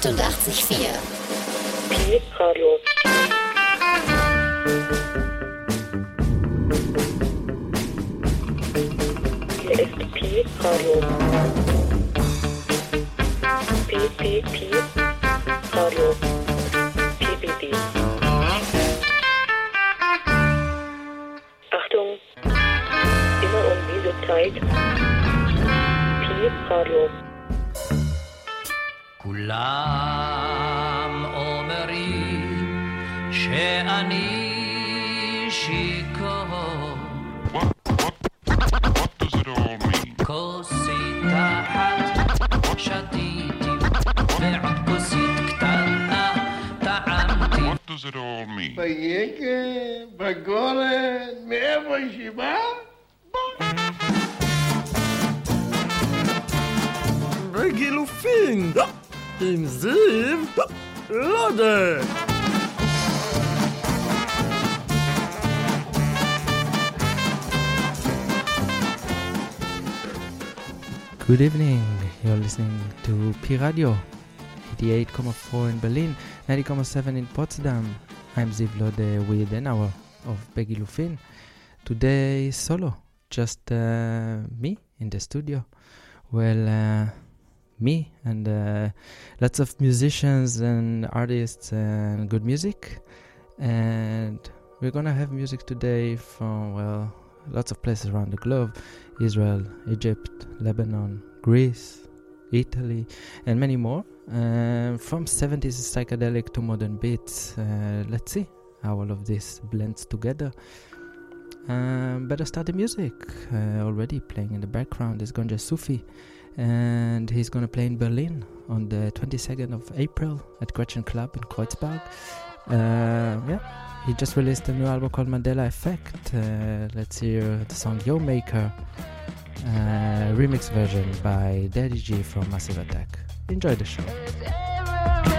88,4. Radio. Hier ist P Radio. PPP Radio. PPP. Achtung! Immer um diese Zeit. P Radio. כולם אומרים שאני שיכור, What does it all mean? כוסית אחת שתיתי, ועוד כוסית קטנה טעמתי. What does it all mean? ביקר, בגולן, מאיפה היא באה? בגילופין! Good evening. You're listening to P Radio, 88.4 in Berlin, 90.7 in Potsdam. I'm Ziv Lode with an hour of Begilufin. Today solo, just uh, me in the studio. Well, uh, me and uh, lots of musicians and artists and good music. And we're gonna have music today from, well, lots of places around the globe Israel, Egypt, Lebanon, Greece, Italy, and many more. Uh, from 70s psychedelic to modern beats. Uh, let's see how all of this blends together. Um, better start the music. Uh, already playing in the background is Gonjasufi, and he's gonna play in Berlin on the 22nd of April at Gretchen Club in Kreuzberg. Uh, yeah, he just released a new album called Mandela Effect. Uh, let's hear the song Yo Maker, uh, remix version by Daddy G from Massive Attack. Enjoy the show.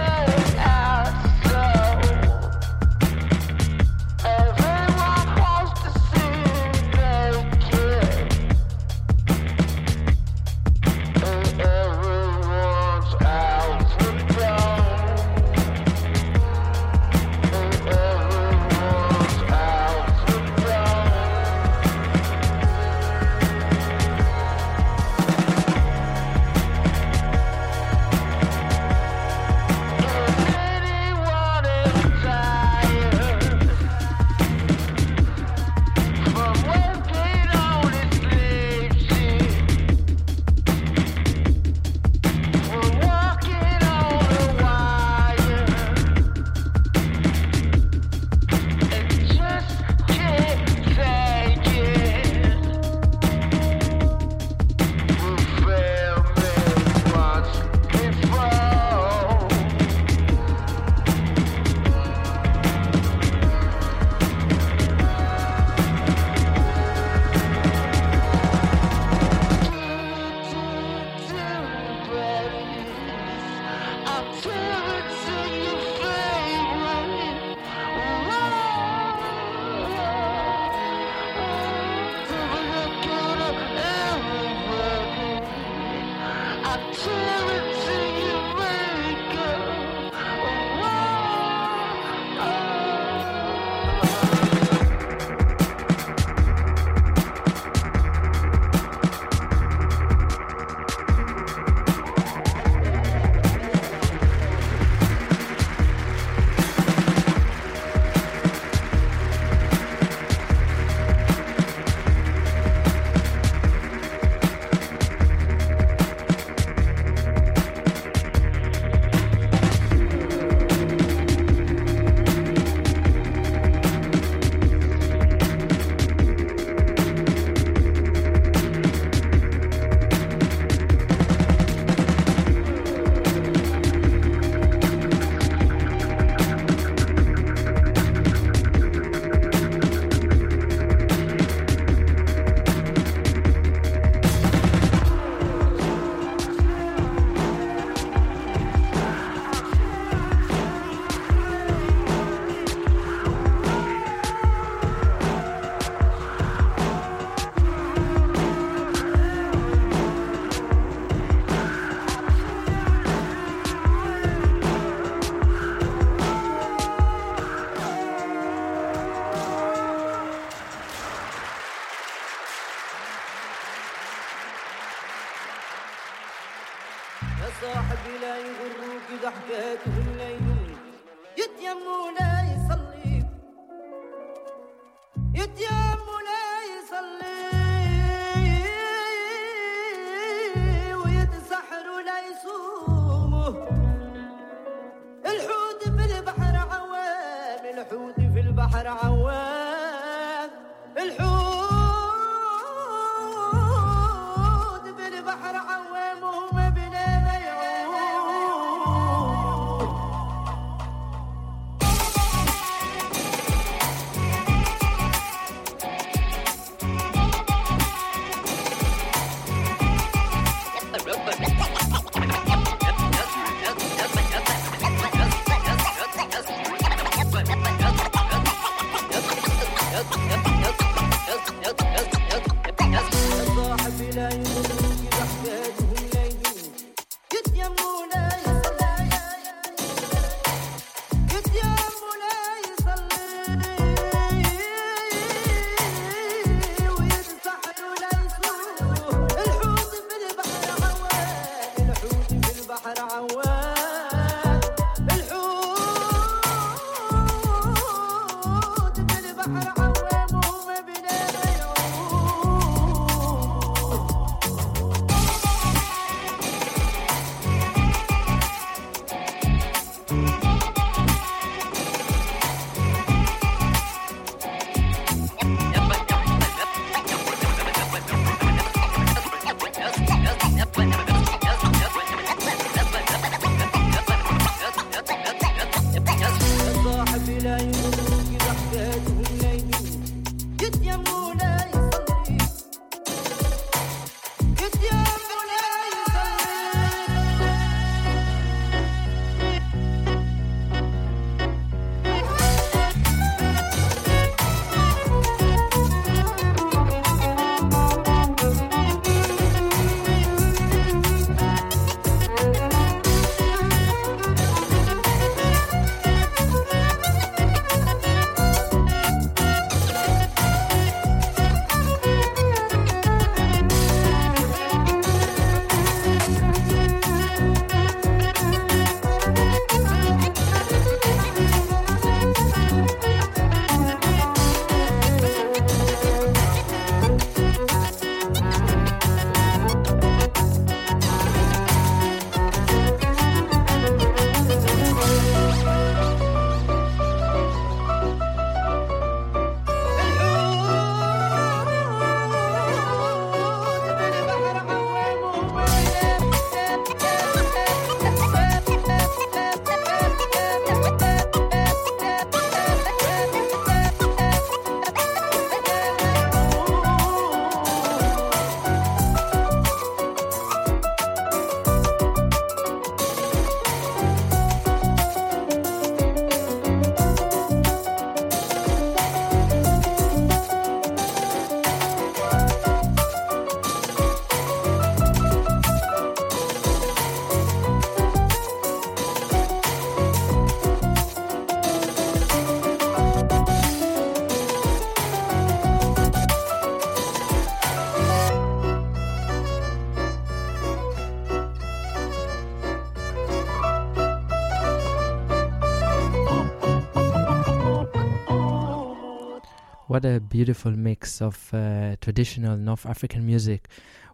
What a beautiful mix of uh, traditional North African music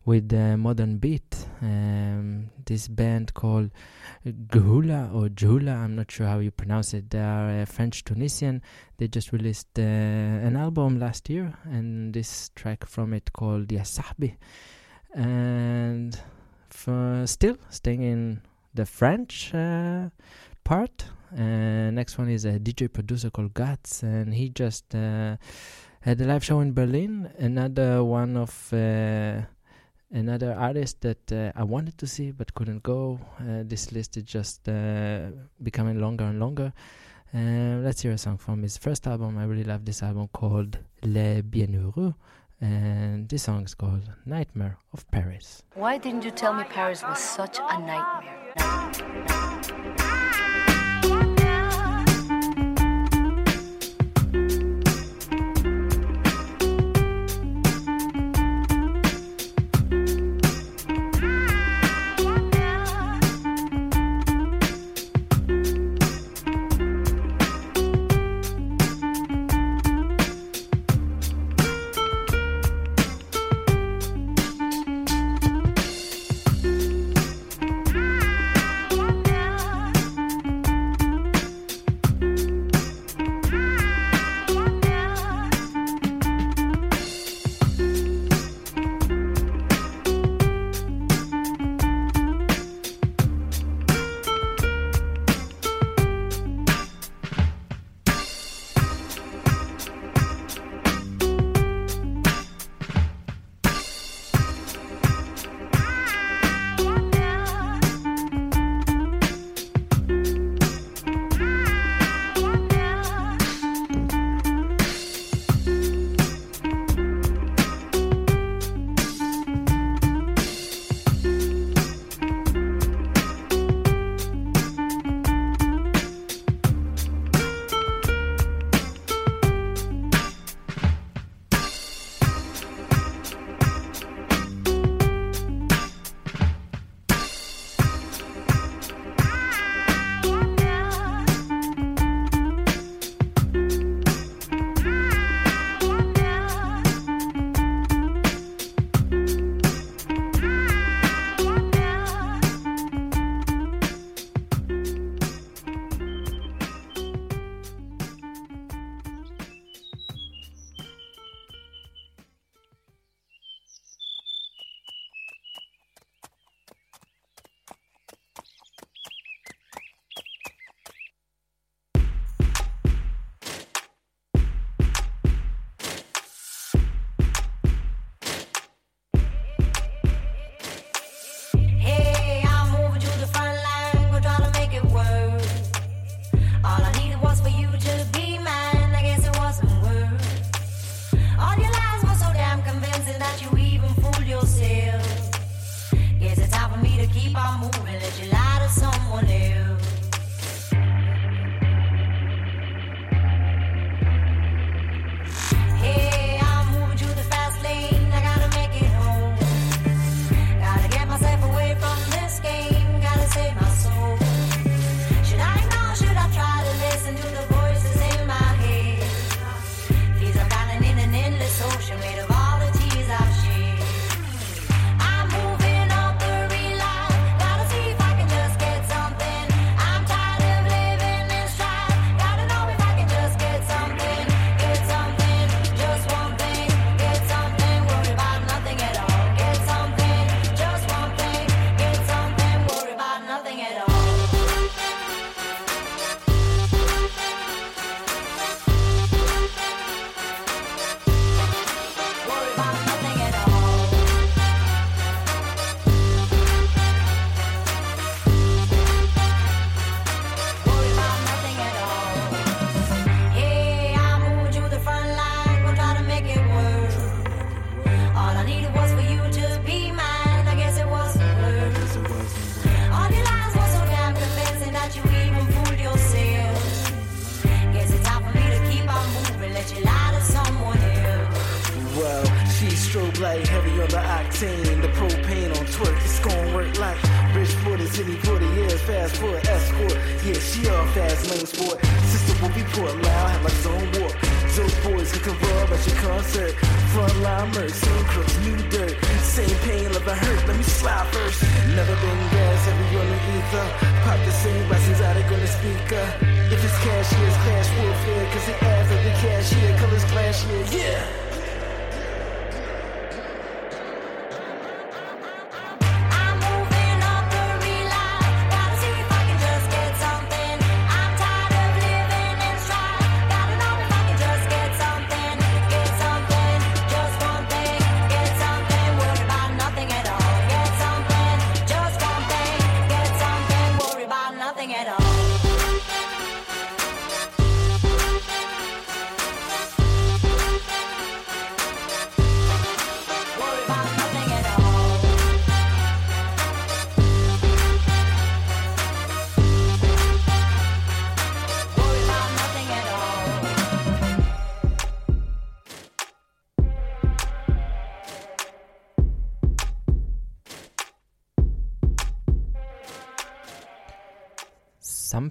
with uh, modern beat. Um, this band called Ghoula or Jhula, I'm not sure how you pronounce it. They are uh, French Tunisian. They just released uh, an album last year, and this track from it called Ya Sahbi. And for still staying in the French uh, part. Uh, next one is a DJ producer called Guts, and he just uh, had a live show in Berlin. Another one of uh, another artist that uh, I wanted to see but couldn't go. Uh, this list is just uh, becoming longer and longer. Let's hear a song from his first album. I really love this album called Les Bienheureux. And this song is called Nightmare of Paris. Why didn't you tell me Paris was such a nightmare? Thank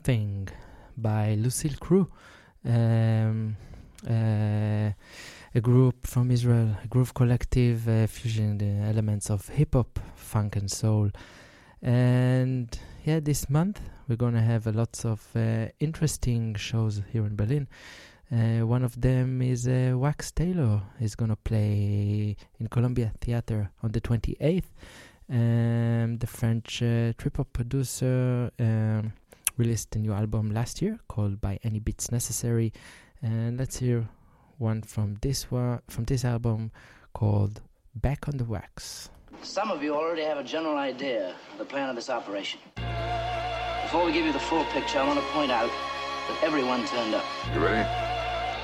Something by Lucille Crew, um, uh, a group from Israel, a groove collective uh, the elements of hip hop, funk, and soul. And yeah, this month we're gonna have a lots of uh, interesting shows here in Berlin. Uh, one of them is uh, Wax Tailor is gonna play in Columbia Theater on the 28th. Um, the French trip hop producer um, released a new album last year called By Any Beats Necessary, and let's hear one from this one from this album called Back on the Wax. Some of you already have a general idea of the plan of this operation. Before we give you the full picture, I want to point out that everyone turned up. You ready?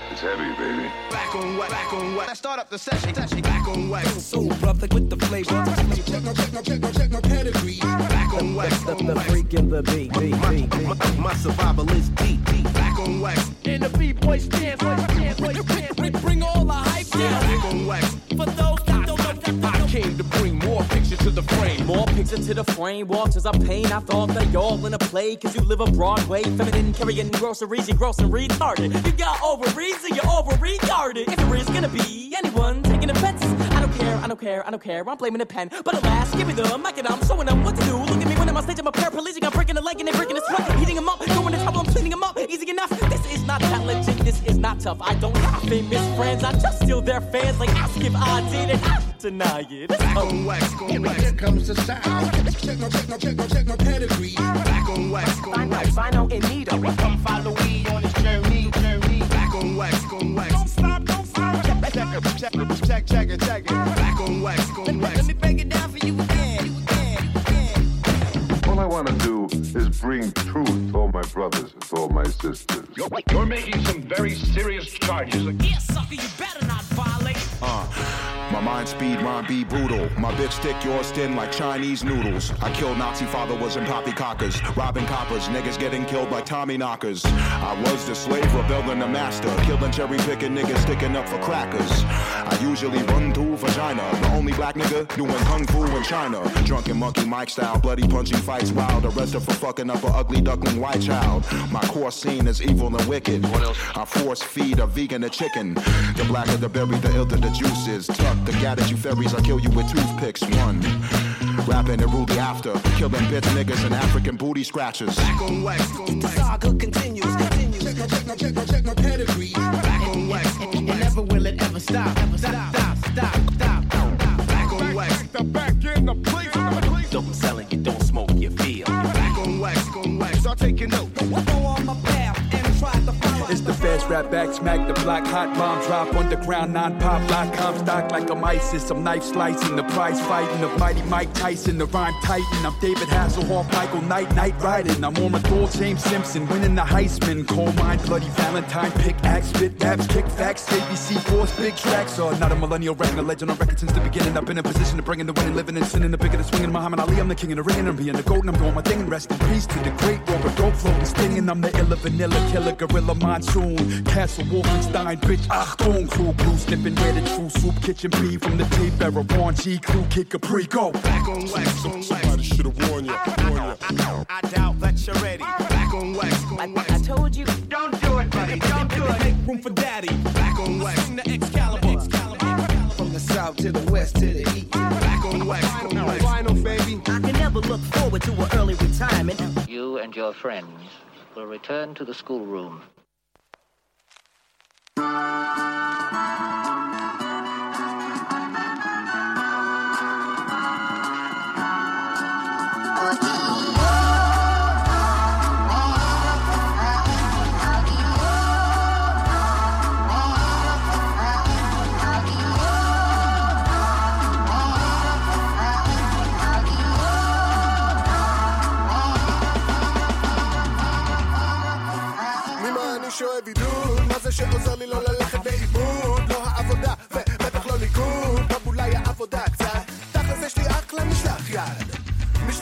It's heavy, baby. Back on wax, back on wax. Let's start up the session, session. Back on wax. So brother with the flavor. Check my, check my, check my, check my pedigree. Back on wax, the, the, the freak in the beat, beat, beat, beat. My, my survival is deep, deep. Back on wax. And the b-boys dance, boys dance, boys dance. Bring, bring all the hype down. Back on wax. For those that don't know, I came to bring more pictures to the frame. More picture to the frame, walks as I pain. I thought that y'all in a play, cause you live a Broadway. Feminine carrying groceries, you gross and retarded. You got ovaries and you're over retarded. If there is gonna be anyone taking offenses, I don't care, I don't care, I don't care. I'm blaming the pen. But alas, give me the mic and I'm showing them what to do. Look at me when I'm on stage, I'm a paraplegic. I'm breaking a leg and they're breaking a sweat. Heating them up, going to trouble, I'm cleaning them up. Easy enough. This is not challenging, this is not tough. I don't have famous friends, I just steal their fans. Like ask if I did it, deny it. Back on wax, go on wax. Here comes the sound. Check my, check my, check my, check my pedigree. Back on wax, go on wax. Find out in need of it. Come follow me on this journey, journey. Back on wax, go on wax. Don't stop, don't stop. Check, check, check, check, check it, check it. Back on wax, go on wax. Let me break it down for you again. All I want to do is bring truth to all my brothers and to all my sisters. You're, you're making some very serious charges. Yeah, sucker, you better not violate. My mind speed, rhyme be brutal. My bitch stick yours thin like Chinese noodles. I killed Nazi father was in poppycockers. Robbing coppers, niggas getting killed by Tommy knockers. I was the slave, rebelling the master. Killing cherry picking niggas, sticking up for crackers. I usually run through vagina. The only black nigga doing kung fu in China. Drunken monkey Mike style, bloody punching fights wild. Arrested for fucking up a ugly duckling white child. My core scene is evil and wicked. I force feed a vegan a chicken. The blacker the berry, the ilter the juice is. Tuck the gat at you fairies, I'll kill you with toothpicks. One. Rapping and Rudy after. Kill them bitch niggas and African booty scratchers. The saga continues, continues. Check my, check my, check my, check my pedigree. Back on wax. And never will it ever stop. Ever stop, stop, stop, stop. Back on wax. the Back in the place. Don't sell it, you don't smoke, you feel. Back on wax, on wax. Start taking note. It's the feds rap back, smack the block, hot bomb drop underground, non pop, lock, com stock like I'm ISIS. I'm knife slicing, the prize fighting of mighty Mike Tyson, the rhyme titan. I'm David Hasselhoff, Michael Knight, night riding. I'm goal, James Simpson, winning the Heisman. Coal mine, bloody Valentine, pick axe, spit raps, kick facts, ABC force, big tracks. Uh, not a millennial record, a legend on record since the beginning. I've been in position to bring in the winning, living and sinning, the bigger the swinging. Muhammad Ali, I'm the king of the ring, and I'm being the golden, I'm doing my thing. And rest in peace to the great Robert Dope floating, stinging. I'm the illa vanilla killer, gorilla monsoon. Castle Wolfenstein, bitch, Achtung, crew blue, snipping red and true soup, kitchen B from the tape era. Ron G, crew, kick a go. Back on wax, on wax. Somebody should have warned you. Warned you. I doubt that you're ready. Back on wax, on wax. I told you. Don't do it, buddy. Don't do it. Make room for daddy. Back on wax. Swing the Excalibur. Excalibur. From the south to the west to the east. Back on wax, on wax. Vinyl, baby. I can never look forward to an early retirement. You and your friends will return to the schoolroom. I'm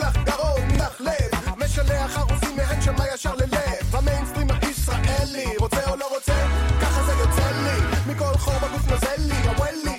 משלח גרון, משלח לב. משלח ארוזים מהן שמה ישר ללב. המיינסטרים הישראלי רוצה או לא רוצה? ככה זה יוצא לי. מכל חור בגוף נוזל לי הוול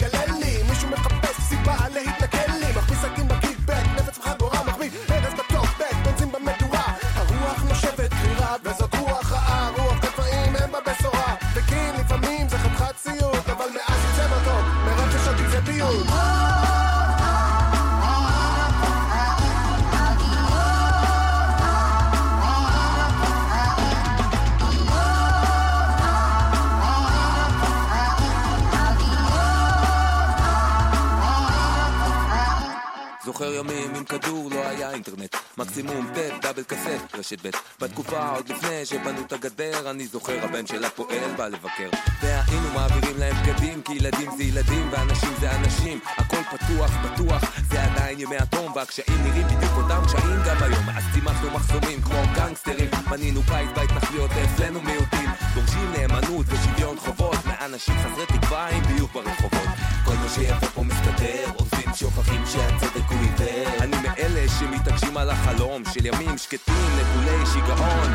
זוכר ימים עם כדור לא היה אינטרנט. מקסימום טט, דאבל קסט, רשת ב' בתקופה עוד לפני שבנו את הגדר אני זוכר הבן של הפועל בא לבקר. והיינו מעבירים להם בגדים כי ילדים זה ילדים ואנשים זה אנשים. הכל פתוח, בטוח זה עדיין ימי התום והקשיים נראים בדיוק אותם קשיים גם היום. אז צימחנו מחסומים כמו גנגסטרים בנינו בית בהתנחלויות אצלנו מיעוטים. דורשים נאמנות ושוויון חובות מאנשים חסרי תקווה עם ביוב ברחובות. כל מה שיפה פה מסתדר עוזבים שוכחים שהצדק הוא עיוור אני מאלה שמתעקשים על החלום של ימים שקטים נטולי שיגעון.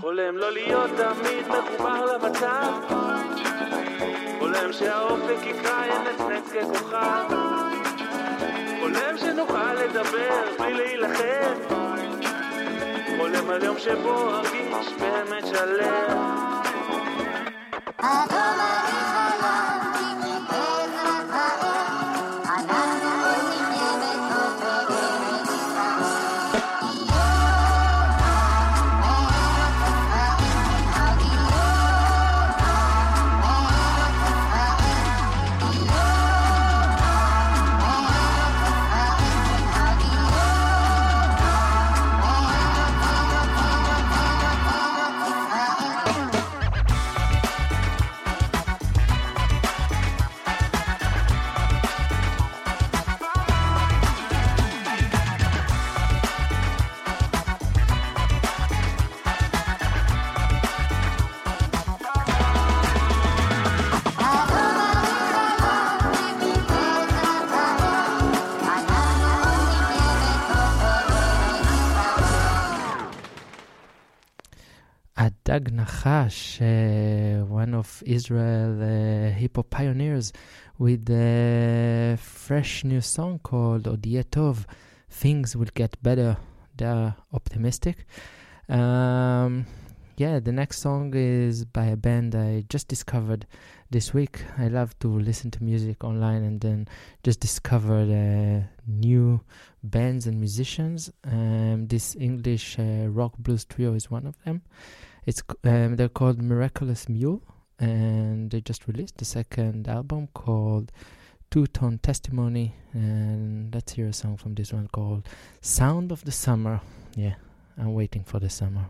חולם לא להיות תמיד מחובר למצב חולם שהאופק יקרא ינצנץ ככוכב חולם שנוכל לדבר בלי להילחם. חולם על יום שבו ארגיש באמת שלם Hadag Nachash, uh, one of Israel's uh, hip hop pioneers, with a fresh new song called Odietov. Things will get better. They're optimistic. Um, yeah, the next song is by a band I just discovered this week. I love to listen to music online and then just discover uh, new bands and musicians. Um, this English uh, rock blues trio is one of them. It's um, they're called Miraculous Mule, and they just released the second album called Two Tone Testimony, and let's hear a song from this one called Sound of the Summer. Yeah, I'm waiting for the summer.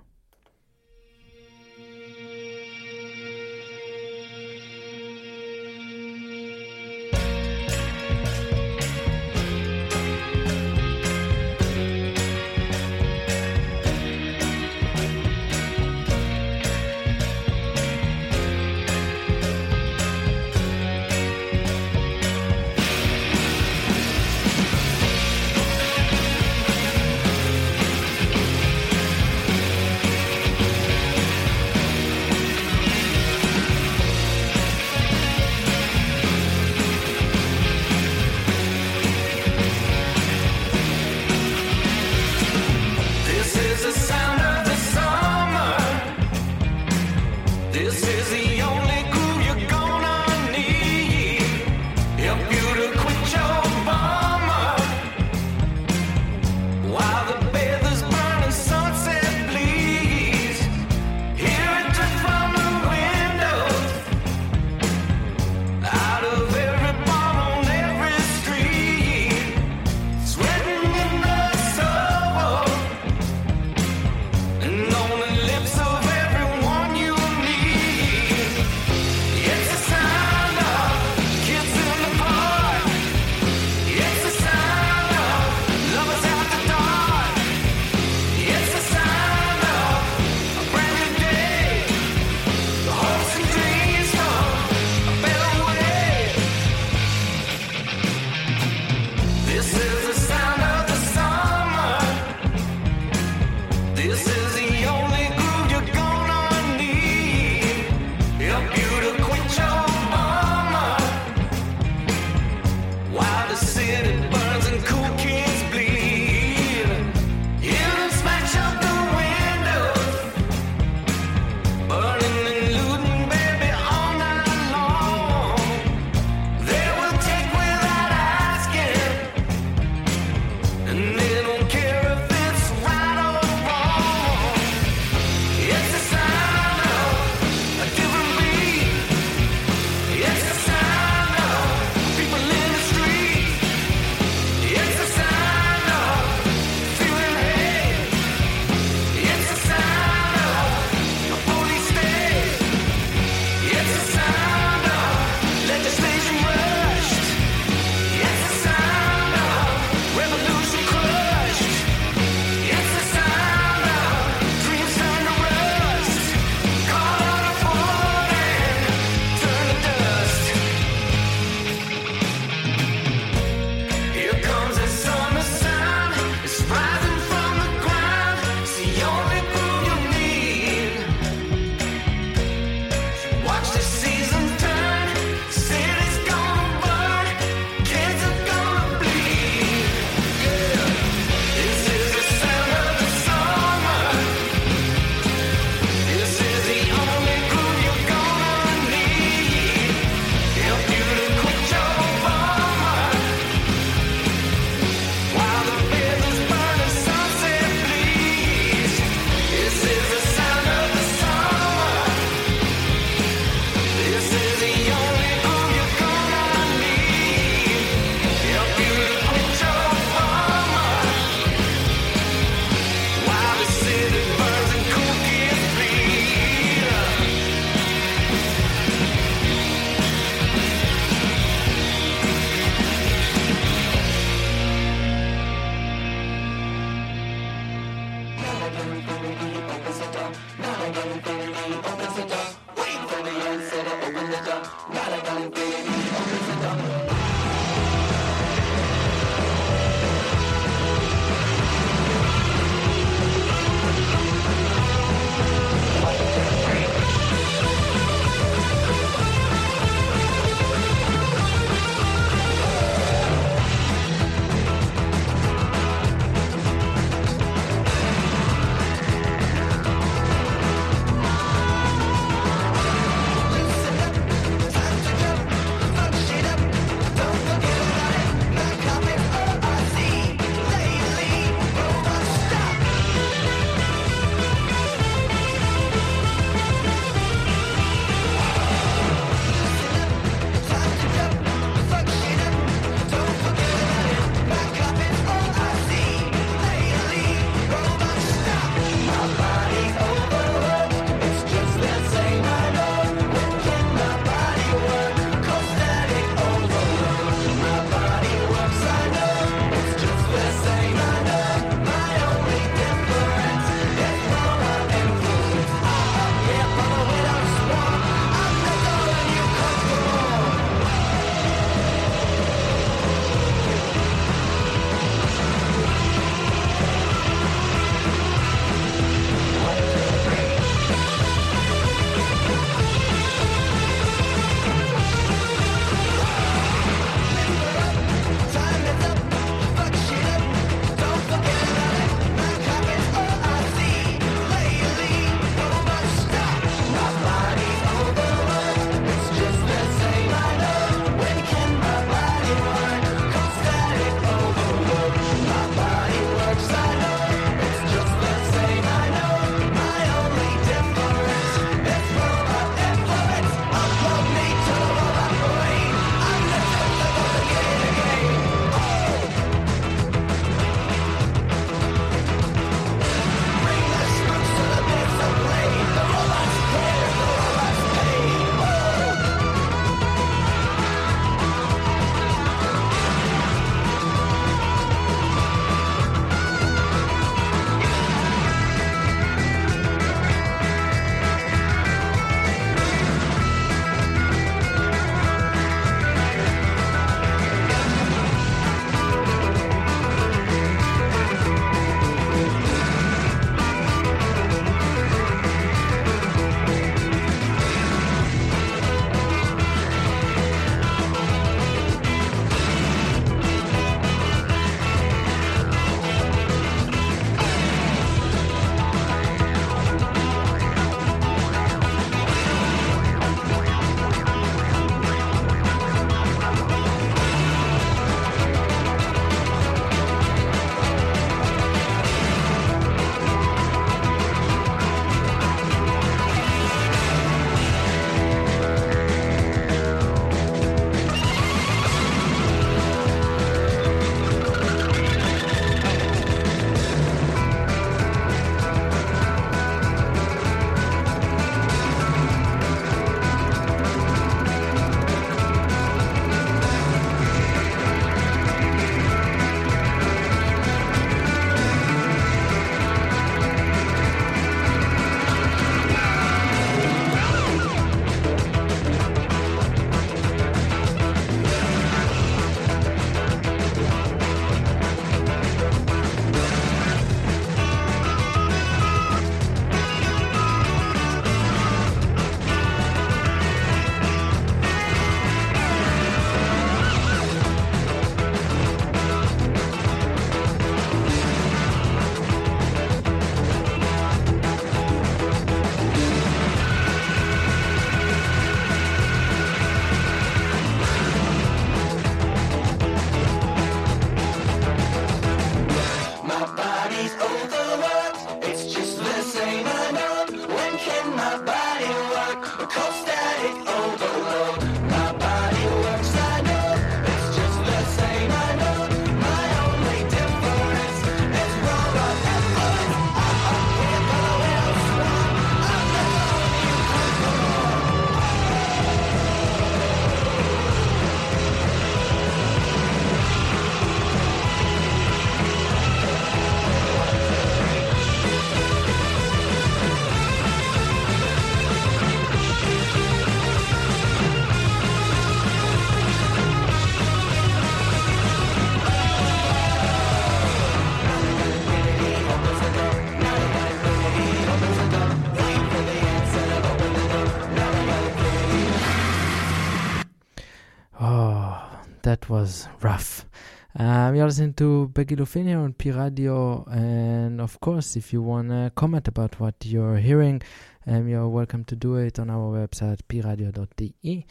Was rough. Um, you're listening to Begilufin here on Pi Radio, and of course, if you want to comment about what you're hearing, um, you're welcome to do it on our website, piradio.de.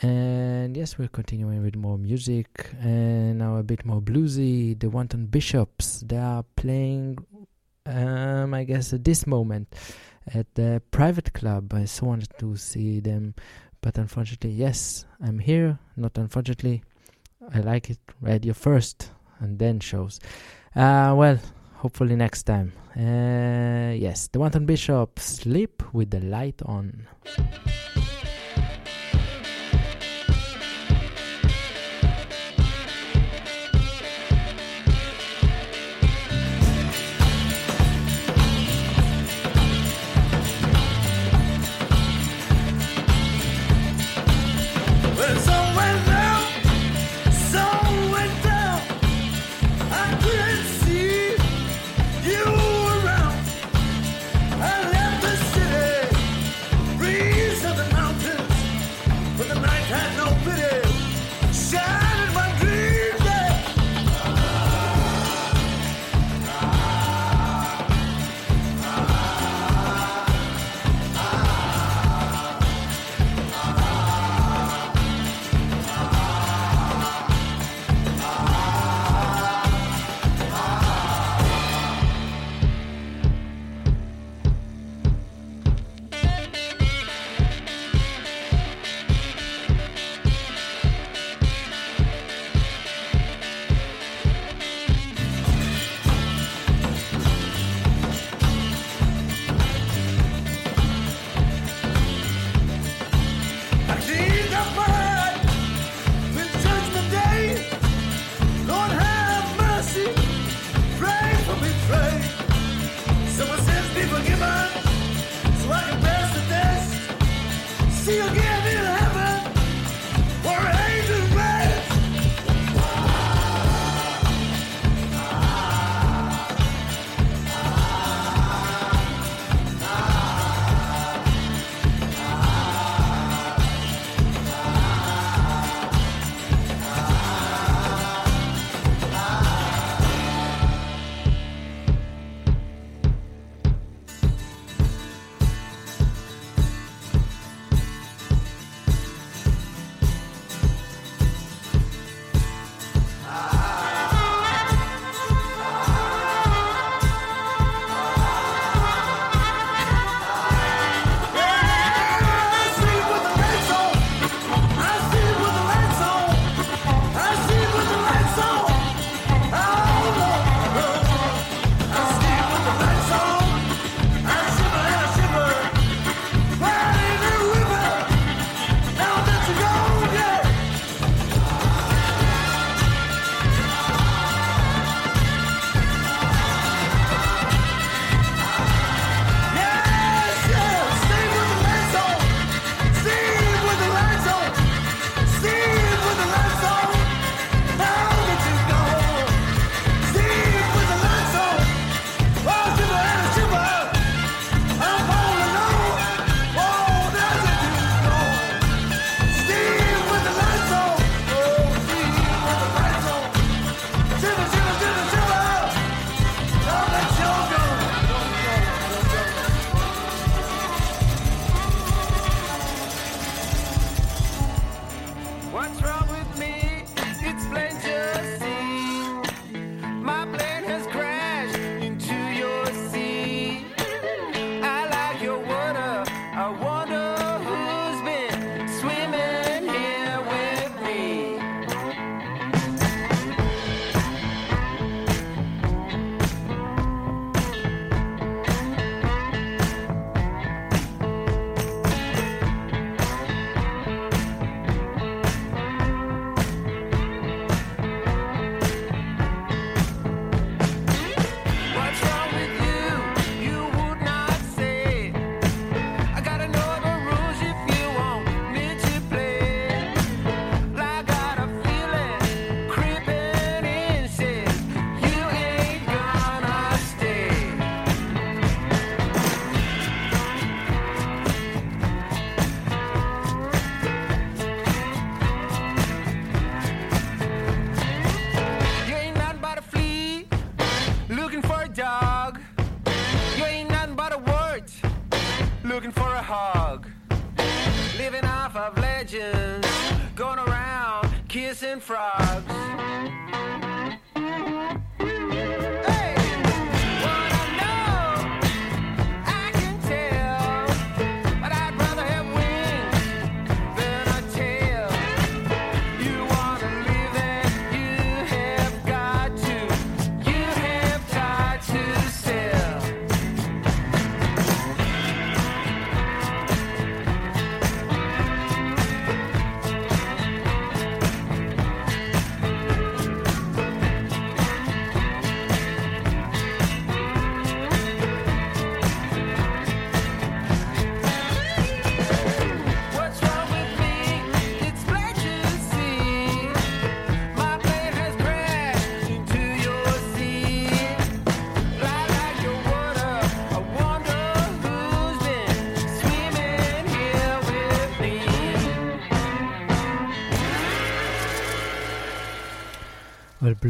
And yes, we're continuing with more music and now a bit more bluesy. The Wanton Bishops, they are playing, um, I guess, at this moment at the private club. I so wanted to see them, but unfortunately, yes, I'm here. Not unfortunately, I like it. Radio first and then shows. Uh, well, hopefully next time. Uh, yes, the Wanton Bishop, sleep with the light on.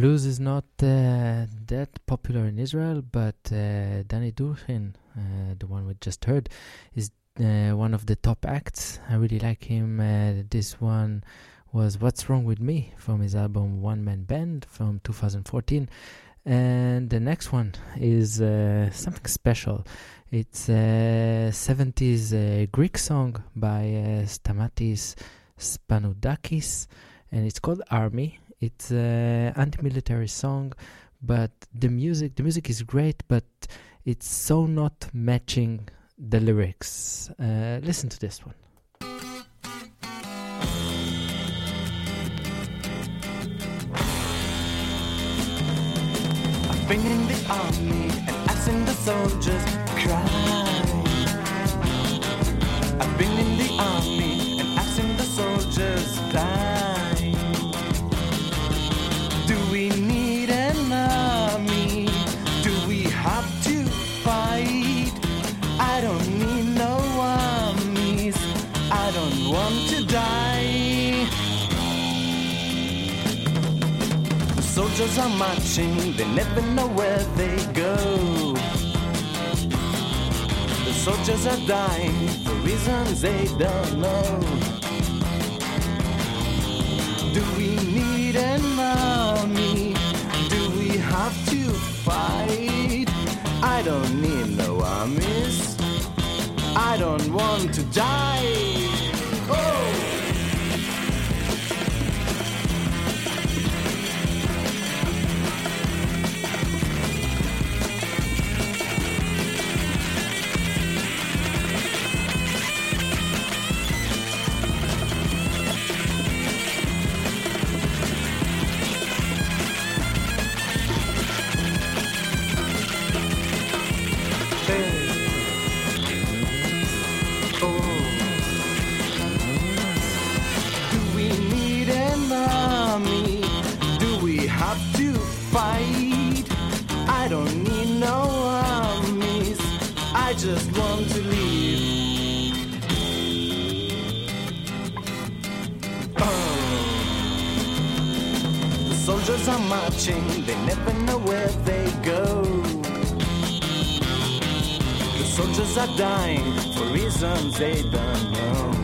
Blues is not uh, that popular in Israel, but uh, Danny Durkin, uh, the one we just heard, is uh, one of the top acts. I really like him. Uh, this one was What's Wrong With Me from his album One Man Band from 2014. And the next one is uh, something special. It's a 70s uh, Greek song by Stamatis Spanoudakis, and it's called Army. It's an anti-military song, but the music, the music is great, but it's so not matching the lyrics. Uh, listen to this one. The army and the soldiers cry. I've been in the army soldiers are marching, they never know where they go. The soldiers are dying for reasons they don't know. Do we need an army? Do we have to fight? I don't need no armies. I don't want to die. Oh! Soldiers are marching, they never know where they go. Soldiers are dying for reasons they don't know.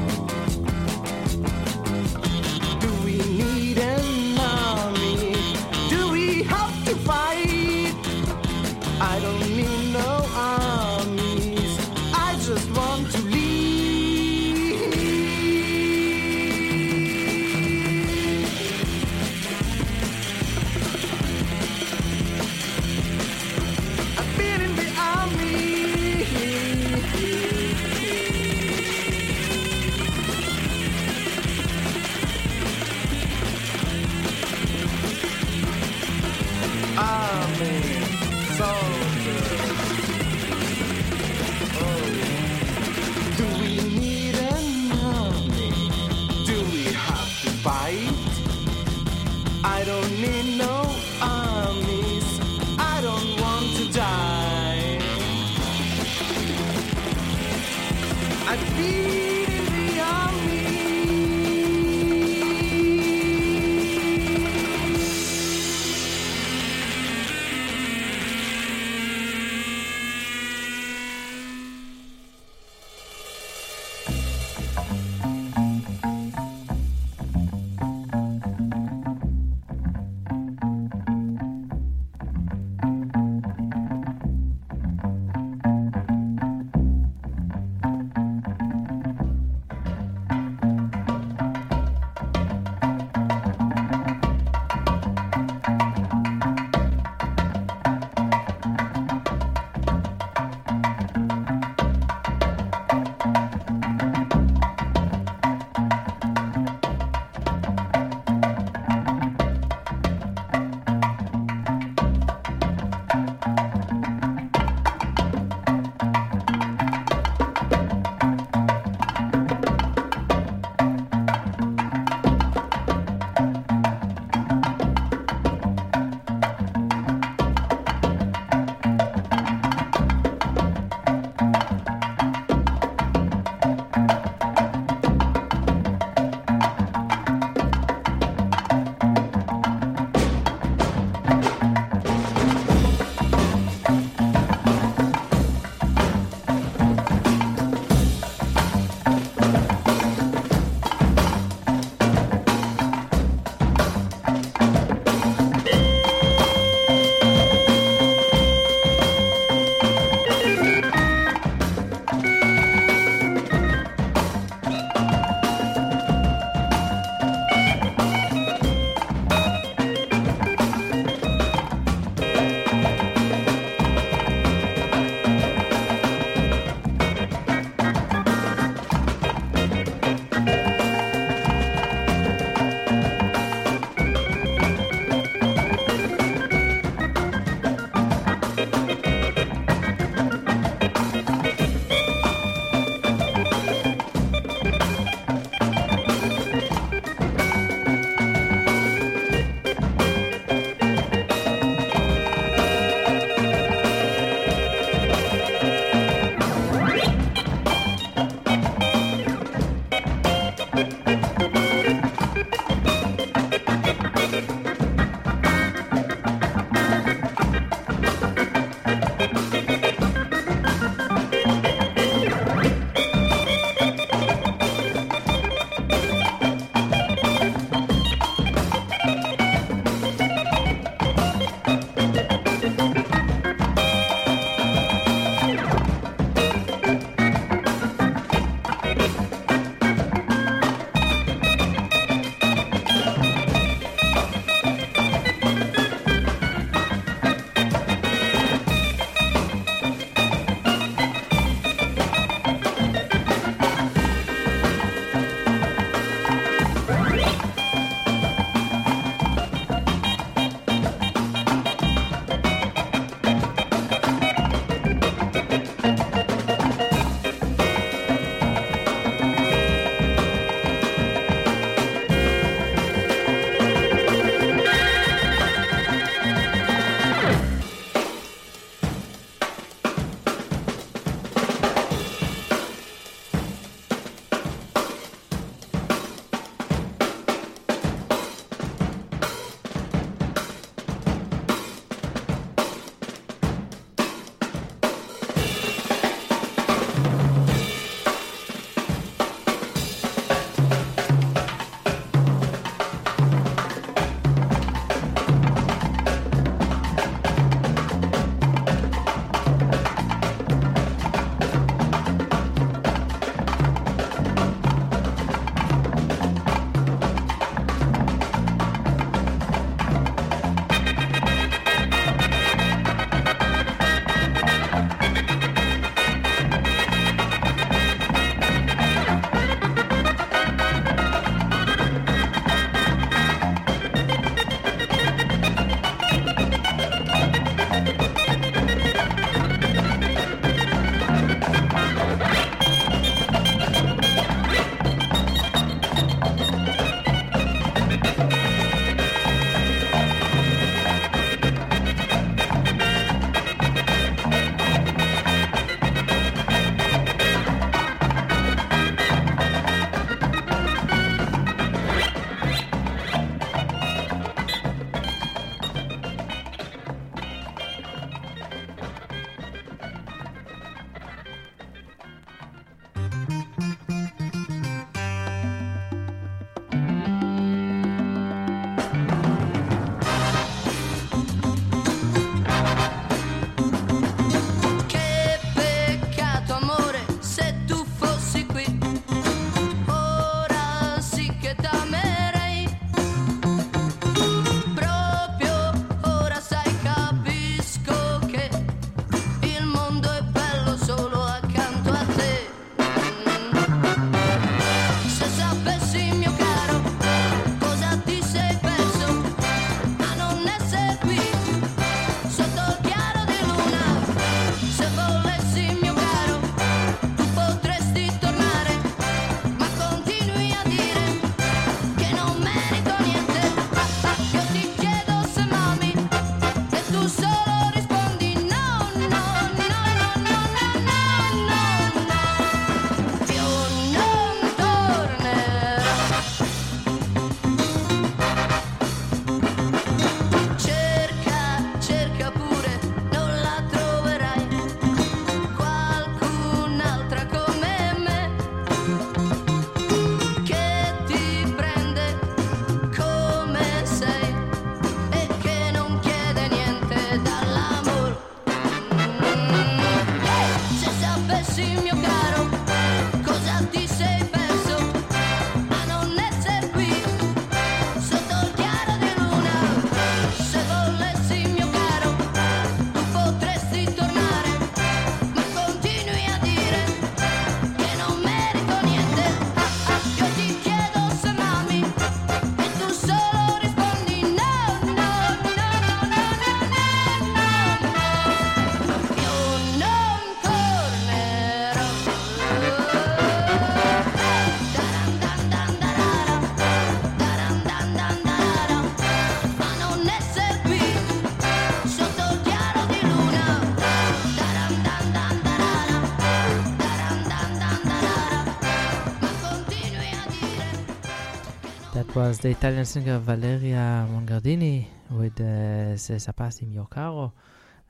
Was the Italian singer Valeria Mongardini with uh, Se sapassi mio caro.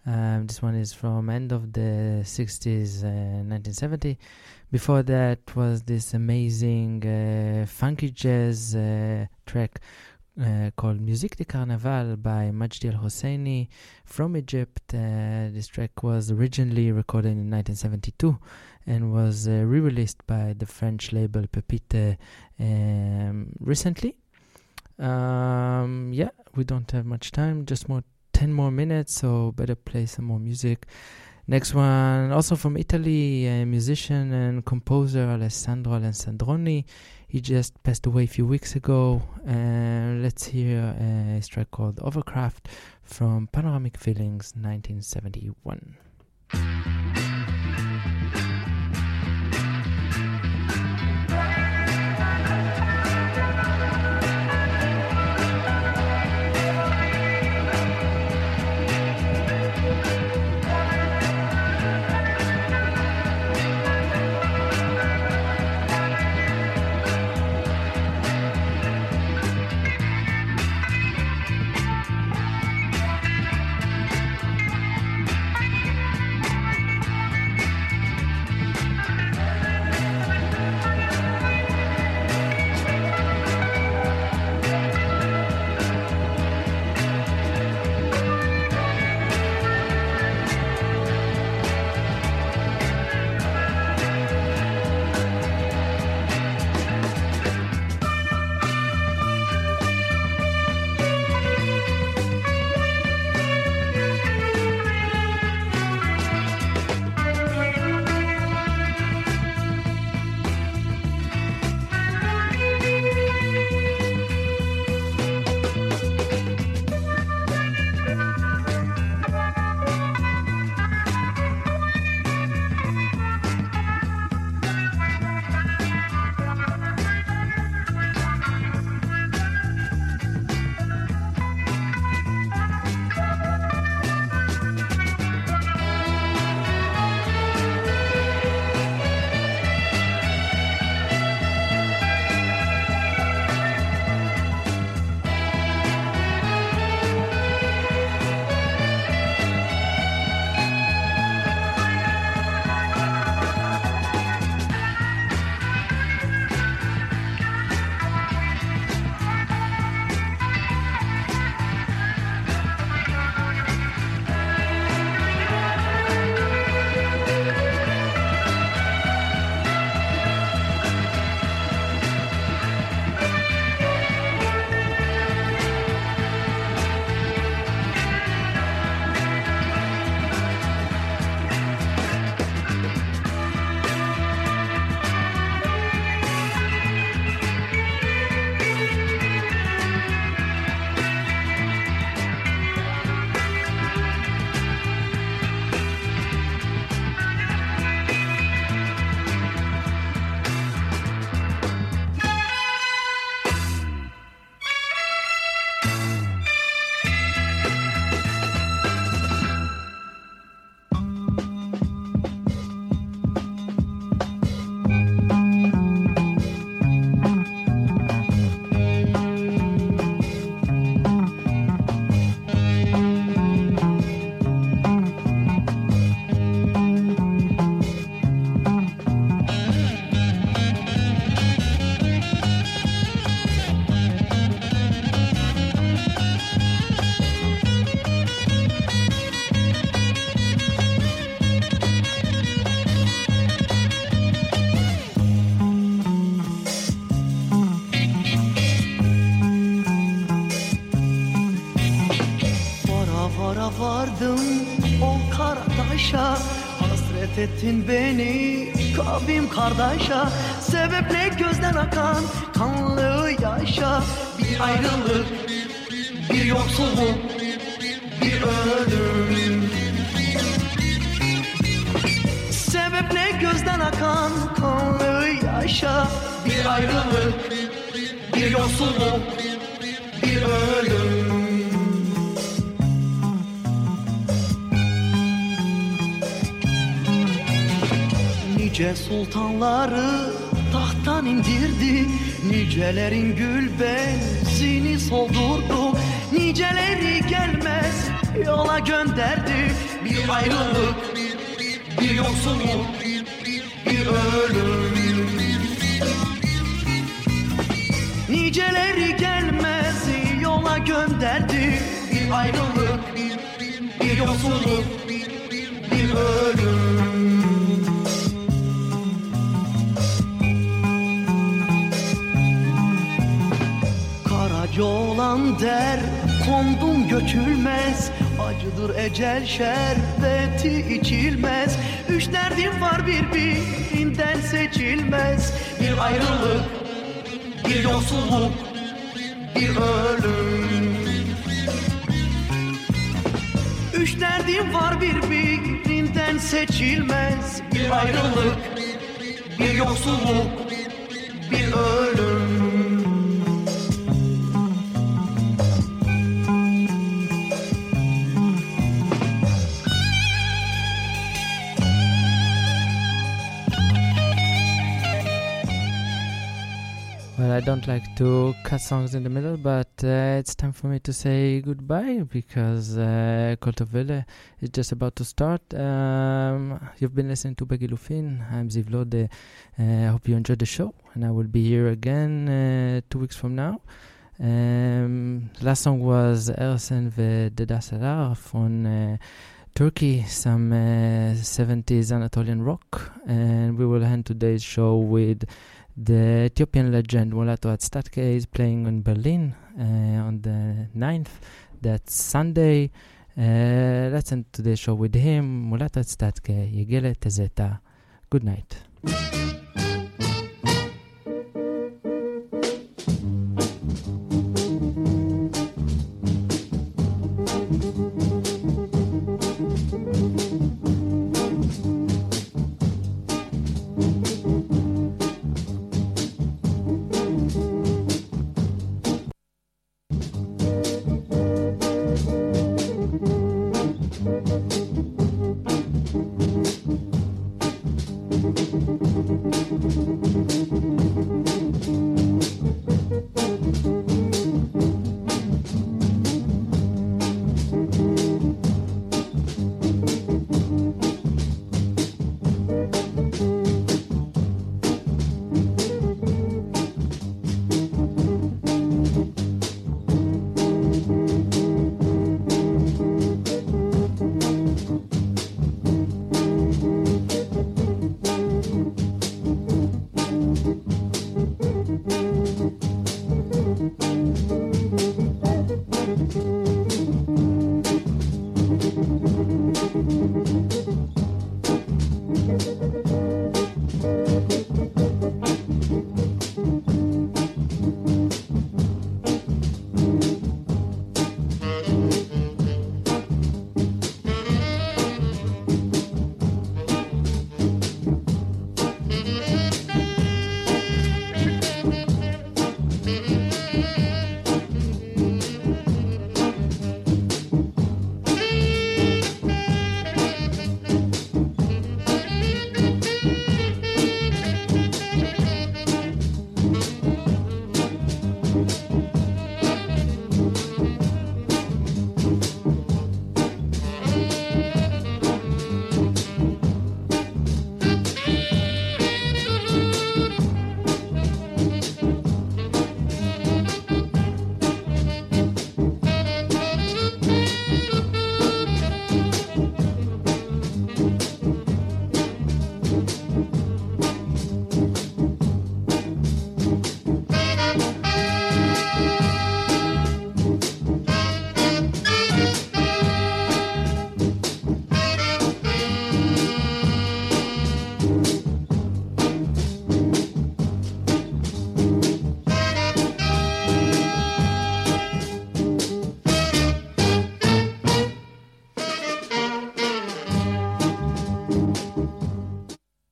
Um, this one is from end of the 60s, uh, 1970. Before that was this amazing uh, funky jazz uh, track uh, called Musique de Carnaval by Majdi El Hosseini from Egypt. Uh, this track was originally recorded in 1972 and was uh, re released by the French label Pepite um, recently. Um, yeah, we don't have much time, just more 10 more minutes, so better play some more music. Next one, also from Italy, a musician and composer Alessandro Alessandroni. He just passed away a few weeks ago. And let's hear a track called Hovercraft from Panoramic Feelings 1971. ettin beni kavim kardeşa. Sebep ne? Gözden akan kanlı yaşa. Bir ayrılık, bir yoksulluk, bir ölüm Sebep ne? Gözden akan kanlı yaşa. Bir ayrılık, bir yoksulluk, bir ölüm Nice sultanları tahttan indirdi. Nicelerin gül benzini soldurdu. Niceleri gelmez yola gönderdi. Bir ayrılık, bir yoksulluk, bir ölüm. Niceleri gelmez yola gönderdi. Bir ayrılık, bir yoksulluk, bir ölüm Olan der kondum götülmez Acıdır ecel şerbeti içilmez. Üç derdim var birbirinden seçilmez. Bir ayrılık, bir yoksulluk, bir ölüm. Üç derdim var birbirinden seçilmez. Bir ayrılık, bir yoksulluk, bir ölüm I don't like to cut songs in the middle, but uh, it's time for me to say goodbye because uh, Wille is just about to start. Um, you've been listening to Begilufin. I'm Ziv Lode. Uh, I hope you enjoyed the show, and I will be here again uh, two weeks from now. Um, last song was Ersen ve Dadaşlar from uh, Turkey, some uh, 70s Anatolian rock, and we will end today's show with the Ethiopian legend Mulatu Astatke is playing in Berlin uh, on the 9th. That's Sunday. Uh, let's end today's show with him. Mulatu Astatke, Yegele Tezeta. Good night.